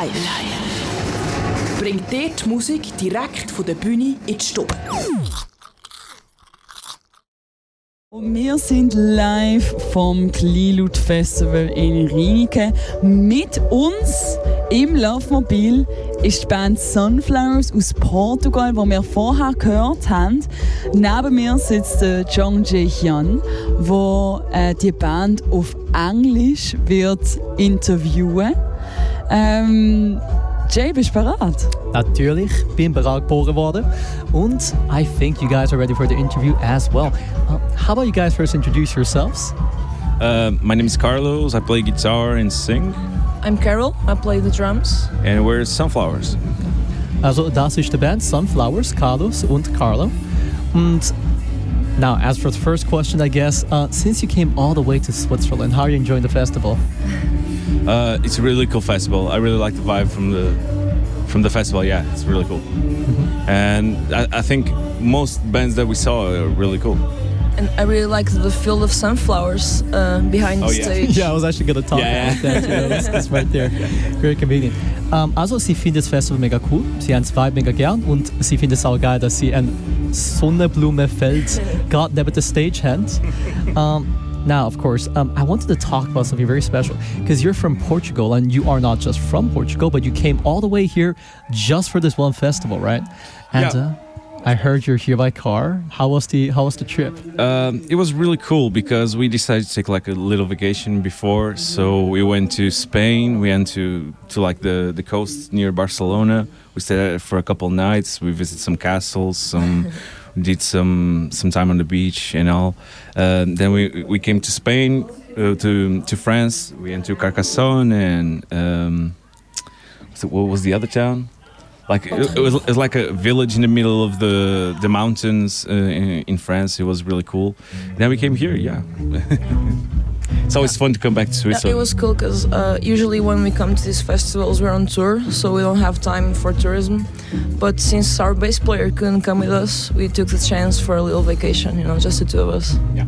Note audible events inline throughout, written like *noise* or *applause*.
Live. Bringt dir die Musik direkt von der Bühne in die Stube. Und wir sind live vom Kleinlaut Festival in Reinike. Mit uns im Laufmobil ist die Band Sunflowers aus Portugal, die wir vorher gehört haben. Neben mir sitzt der Jong Jae Hyun, der äh, die Band auf Englisch wird interviewen. Ähm, Jay, bist du bereit? Natürlich, bin bereit geboren worden. Und I think you guys are ready for the interview as well. Uh, how about you guys first introduce yourselves? Uh, my name is Carlos. I play guitar and sing. I'm Carol. I play the drums. And we're Sunflowers. Also, das ist die Band Sunflowers, Carlos und Carlo. Und now, as for the first question, I guess, uh, since you came all the way to Switzerland, how are you enjoying the festival? Uh, it's a really cool festival. I really like the vibe from the from the festival. Yeah, it's really cool. And I, I think most bands that we saw are really cool. And I really like the field of sunflowers uh, behind Oh, the yeah. stage. *laughs* Yeah, I was actually going to talk Yeah, about that. You know, it's, it's right there. Very convenient. Um, also, sie finden das Festival mega cool. Sie haben das Vibe mega gern und sie finden es auch geil, dass sie ein Sonnenblumenfeld *laughs* gerade neben der Stage haben. Um, now, of course, um, I wanted to talk about something very special because you're from Portugal and you are not just from Portugal, but you came all the way here just for this one festival, right? And Yeah. uh, I heard you're here by car. How was the How was the trip? Um, it was really cool because we decided to take like a little vacation before. So we went to Spain. We went to to like the the coast near Barcelona. We stayed there for a couple nights. We visited some castles. Some *laughs* did some some time on the beach and all. Um, then we we came to Spain uh, to to France. We went to Carcassonne and um, it- what was the other town? Like it, it was, it was like a village in the middle of the the mountains uh, in, in France. It was really cool. then we came here. Yeah, *laughs* it's always fun to come back to Yeah, Switzerland. it was cool because uh, usually when we come to these festivals, we're on tour, so we don't have time for tourism. But since our bass player couldn't come with us, we took the chance for a little vacation, you know, just the two of us. Yeah.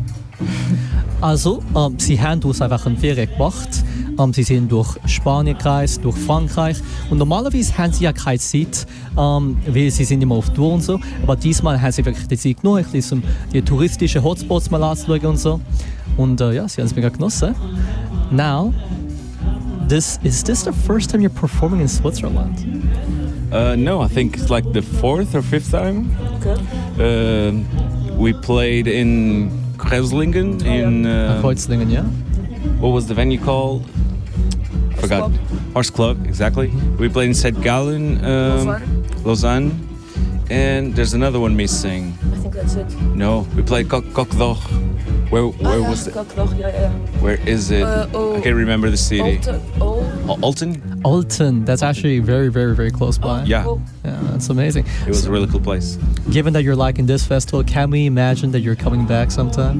Also, ähm, sie haben daraus einfach eine Ferien gemacht. Ähm, sie sind durch Spanien gereist, durch Frankreich. Und normalerweise haben sie ja keine Zeit, ähm, weil sie sind immer auf Tour und so. Aber diesmal haben sie wirklich die Zeit genommen, bisschen um die touristischen Hotspots mal anzuschauen und so. Und äh, ja, sie haben es mega genossen. Now, this, is this the first time you're performing in Switzerland? Uh, no, I think it's like the fourth or fifth time. Okay. Uh, we played in Kreuzlingen in uh, Kreuzlingen, ja? what was the venue called? Forgot. Club. Horst Club, exactly. We played in St. Gallen, um, Lausanne. Lausanne, and there's another one missing. I think that's it. No, we played Kok Coq d'Or. Where where Ah, was it? Coq d'Or, yeah, yeah. Where is it? Uh, oh. I can't remember the city. Alten, oh, Olten? Olten, that's actually very, very, very close by. Yeah, cool. Yeah, that's amazing. it was a really cool place. Given that you're liking this festival, can we imagine that you're coming back sometime?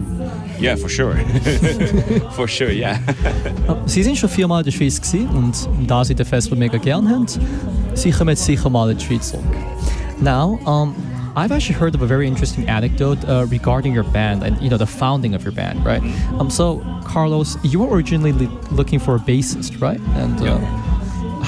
Yeah, for sure. *laughs* for sure, yeah. *laughs* Sie sind schon viermal in der Schweiz gewesen und da Sie das Festival mega gern haben, Sie kommen jetzt sicher mal in die Schweiz zurück. Now, um, I've actually heard of a very interesting anecdote uh, regarding your band and you know the founding of your band, right? Um, so Carlos, you were originally looking for a bassist, right? And uh,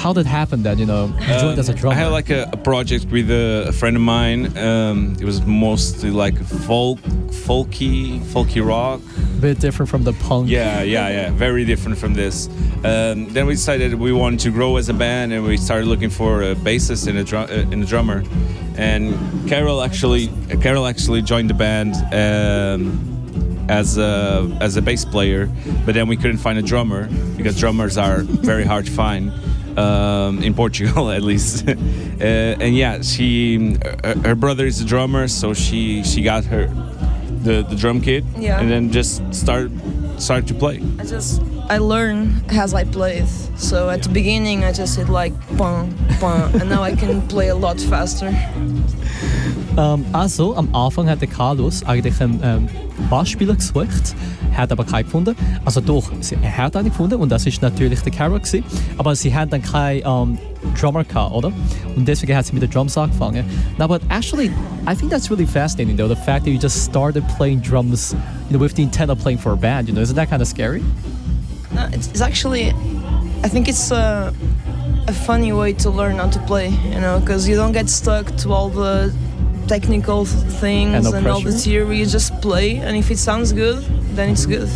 how did it happen that you know you joined as a Um, drummer? I had like a, a project with a, a friend of mine. Um, it was mostly like folk, folky, folky rock. a bit different from the punk. Yeah, yeah, yeah. Very different from this. Um, then we decided we wanted to grow as a band, and we started looking for a bassist and a, drum, uh, and a drummer. And Carol actually, Carol actually joined the band um, as a as a bass player, but then we couldn't find a drummer because drummers are very hard to find um, in Portugal, *laughs* at least. *laughs* uh, and yeah, she her, her brother is a drummer, so she she got her the, the drum kit Yeah. and then just start start to play. I just I learn as I play. So at the beginning I just hit like pum pum, and now I can *laughs* play a lot faster. Ähm, also, am Anfang hat der Carlos eigentlich einen ähm, Bassspieler gesucht, hat aber keinen gefunden. Also doch, er hat einen gefunden und das ist natürlich der Carol gewesen. Aber sie haben dann keinen ähm, Drummer gehabt, oder? Und deswegen hat sie mit den Drums angefangen. Now, but actually, I think that's really fascinating though, the fact that you just started playing drums you know, with the intent of playing for a band, you know, isn't that kind of scary? No, it's, it's actually I think it's uh, a funny way to learn how to play, you know, because you don't get stuck to all the technical things And and, no all the theory. You just play, and if it sounds good, then it's good.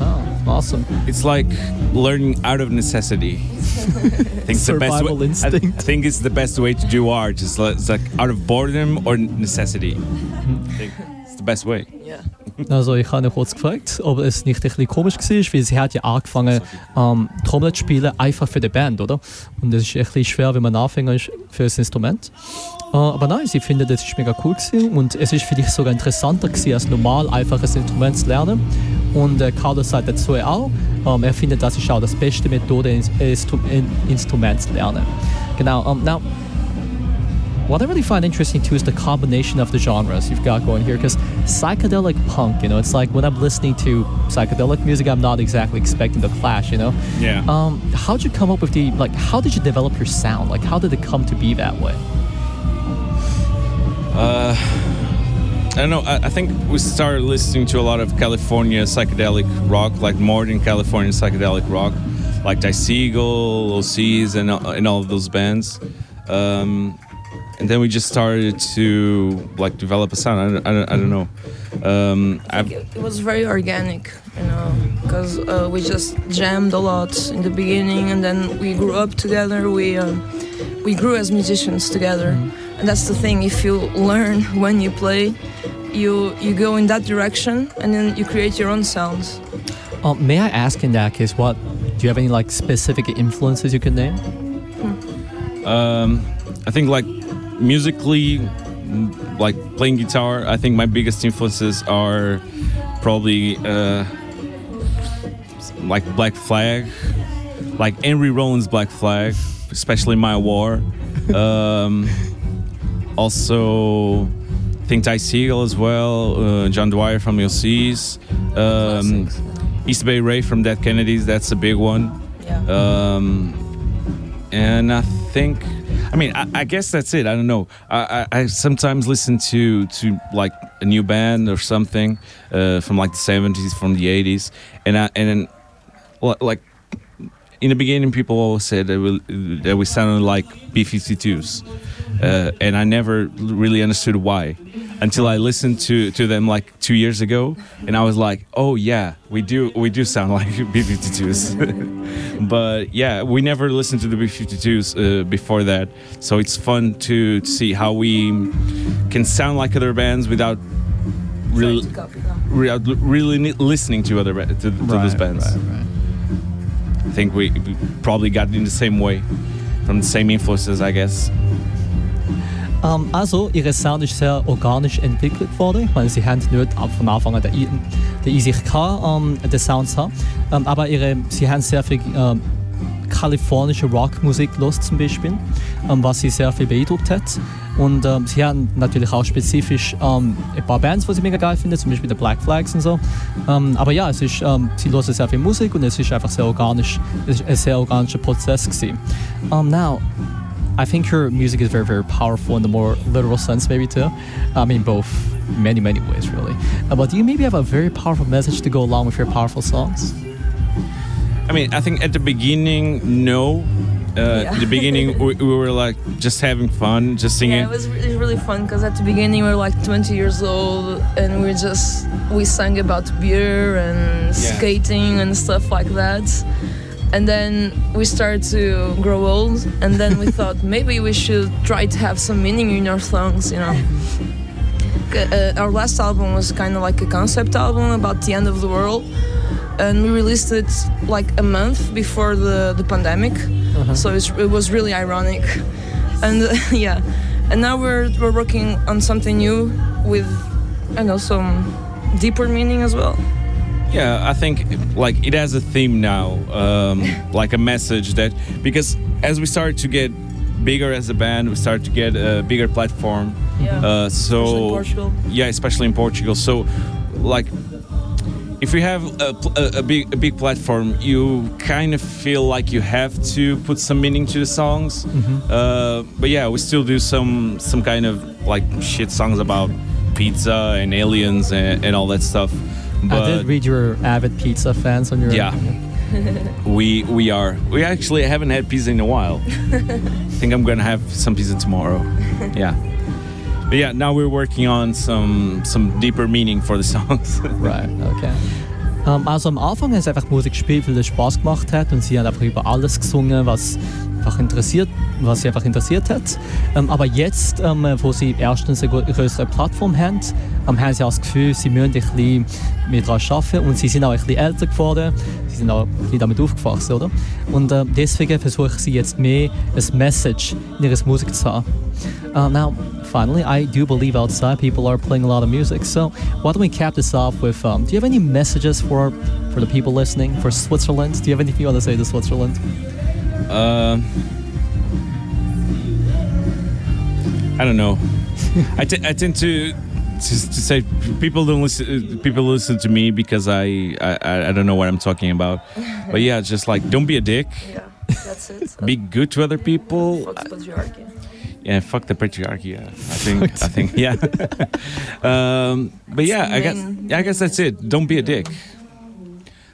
Oh, awesome. It's like learning out of necessity. I *laughs* think it's the best way, Survival I, instinct. I think it's the best way to do art. It's like, it's like out of boredom or necessity. I think it's the best way. Yeah. Also ich habe kurz gefragt, ob es nicht ein bisschen komisch war, weil sie hat ja angefangen, ähm, Trommel zu spielen, einfach für die Band, oder? Und das ist ein bisschen schwer, wenn man Anfänger ist für ein Instrument. Äh, aber nein, sie findet, das ist mega cool gewesen und es ist für dich sogar interessanter gewesen, als normal einfach ein Instrument zu lernen. Und äh, Carlos sagt dazu auch, ähm, er findet, das ist auch das beste Methode, ein Instru ein Instrument zu lernen. Genau, um, now what I really find interesting too is the combination of the genres you've got going here. Because psychedelic punk, you know, it's like when I'm listening to psychedelic music, I'm not exactly expecting the clash, you know. Yeah. Um, how'd you come up with the like? How did you develop your sound? Like, how did it come to be that way? Uh, I don't know. I, I think we started listening to a lot of California psychedelic rock, like modern California psychedelic rock, like Segall, OCs, and uh, and all of those bands. Um, and then we just started to like develop a sound. I don't, I I don't know. Um, It, was very organic, you know, because uh, we just jammed a lot in the beginning, and then we grew up together. We um, we grew as musicians together, and that's the thing. If you learn when you play, you you go in that direction, and then you create your own sounds. Um, may I ask in that case, what do you have any like specific influences you can name? Um, I think like musically, like playing guitar. I think my biggest influences are probably uh, like Black Flag, like Henry Rollins' Black Flag, especially My War. Um, also, think Ty Segall as well, uh, John Dwyer from OCs, um, East Bay Ray from Dead Kennedys. That's a big one. Yeah. Um, and I think, I mean, I, I guess that's it. I don't know. I, I, I sometimes listen to to like a new band or something uh, from like the seventies, from the eighties, and I and then, like in the beginning, people always said that we, that we sounded like B52s, uh, and I never really understood why until I listened to, to them like two years ago, and I was like, oh yeah, we do we do sound *laughs* like B52s, *laughs* but yeah, we never listened to the B52s uh, before that, so it's fun to, to see how we can sound like other bands without really Try to copy them. without really listening to other ba- to, to those bands. I think we, probably got in the same way, from the same influences, I guess. Ähm, also, ihr Sound ist sehr organisch entwickelt worden. Ich meine, sie haben nicht ab von Anfang an den, den in sich gehabt, ähm, den Sound haben. Ähm, aber ihre, sie haben sehr viel ähm, kalifornische Rockmusik los zum Beispiel, was sie sehr viel beeindruckt hat. Und ähm, sie haben natürlich auch spezifisch ähm, ein paar Bands, die sie mega geil finden, zum Beispiel die Black Flags und so. Ähm, aber ja, es ist, ähm, sie hören sehr viel Musik und es ist einfach sehr organisch, es ist ein sehr organischer Prozess gewesen. Um, now, I think your music is very, very powerful in the more literal sense, maybe too. I mean, both, many, many ways, really. Uh, but do you maybe have a very powerful message to go along with your powerful songs? I mean, I think at the beginning, no. Uh, Yeah. The beginning, we, we were like just having fun, just singing. Yeah, it was really, really fun because at the beginning we were like 20 years old and we just we sang about beer and Yeah. skating and stuff like that. And then we started to grow old, and then we *laughs* thought maybe we should try to have some meaning in our songs, you know. Uh, our last album was kind of like a concept album about the end of the world, and we released it like a month before the, the pandemic. So it's, it was really ironic, and *laughs* yeah, and now we're we're working on something new with, I know, some deeper meaning as well. Yeah, I think like it has a theme now, um, *laughs* like a message that because as we start to get bigger as a band, we start to get a bigger platform. Yeah. Uh, so Especially in Portugal. yeah, especially in Portugal. So like if you have a, a, a big a big platform, you kind of feel like you have to put some meaning to the songs. Uh, but yeah, we still do some some kind of like shit songs about pizza and aliens and, and all that stuff. But I did read you were avid pizza fans on your Yeah. *laughs* we we are. We actually haven't had pizza in a while. *laughs* I think I'm gonna have some pizza tomorrow. Yeah. But yeah, now we're working on some some deeper meaning for the songs. *laughs* Right, okay. Ähm, also am Anfang haben sie einfach Musik gespielt, weil es Spaß gemacht hat und sie haben einfach über alles gesungen, was einfach interessiert, was sie einfach interessiert hat. Ähm, aber jetzt, ähm, wo sie erstens eine größere Plattform haben, ähm, haben sie auch das Gefühl, sie müssen ein bisschen mehr daran arbeiten und sie sind auch ein bisschen älter geworden. Sie sind auch ein bisschen damit aufgewachsen, oder? Und äh, deswegen versuchen sie jetzt mehr ein Message in ihrer Musik zu haben. Uh, now, finally, I do believe outside people are playing a lot of music. So, why don't we cap this off with? Um, do you have any messages for for the people listening for Switzerland? Do you have anything you want to say to Switzerland? Uh, I don't know. I, t- I tend to, to to say people don't listen. People listen to me because I I, I don't know what I'm talking about. But yeah, just like don't be a dick. *laughs* Yeah, that's it. Be good to other people. Fuck the patriarchy. Yeah, fuck the patriarchy. Yeah, I think I think yeah. *laughs* um, but yeah, I guess I guess that's it. Don't be a dick.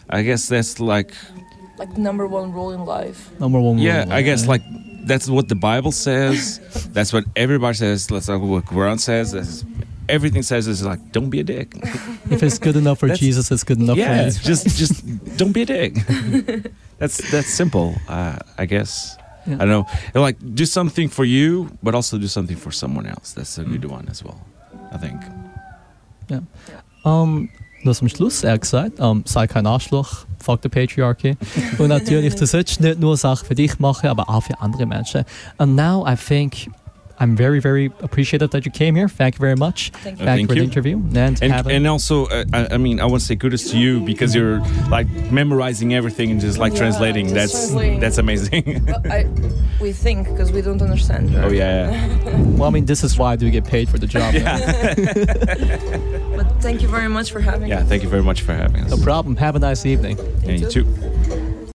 I guess that's like Like the number one rule in life. Number one. Rule yeah. rule, I guess like that's what the Bible says. that's what everybody says. That's like what Quran says. That's, everything says is like don't be a dick. if it's good enough for *laughs* That's- Jesus, it's good enough yeah, for it's me. just just don't be a dick. *laughs* that's that's simple. Uh, I guess. Yeah. I don't know. Like do something for you, but also do something for someone else. That's a good one as well. I think. Yeah. Um, das am Schluss, er hat gesagt, um, sei kein Arschloch, fuck the patriarchy. Und natürlich, du solltest nicht nur Sachen für dich machen, aber auch für andere Menschen. And now I think I'm very, very appreciative that you came here. Thank you very much. Thank Uh, Thank, thank you for the interview. And, And, and also, uh, I, I mean, I want to say kudos to you because you're like memorizing everything and just like Yeah, translating. just that's translating. that's amazing. Well, I, we think because we don't understand. oh yeah, *laughs* well, I mean, this is why I do get paid for the job. *laughs* yeah, But *laughs* thank you very much for having yeah. us. Thank you very much for having us. No problem. Have a nice evening. And you too. too.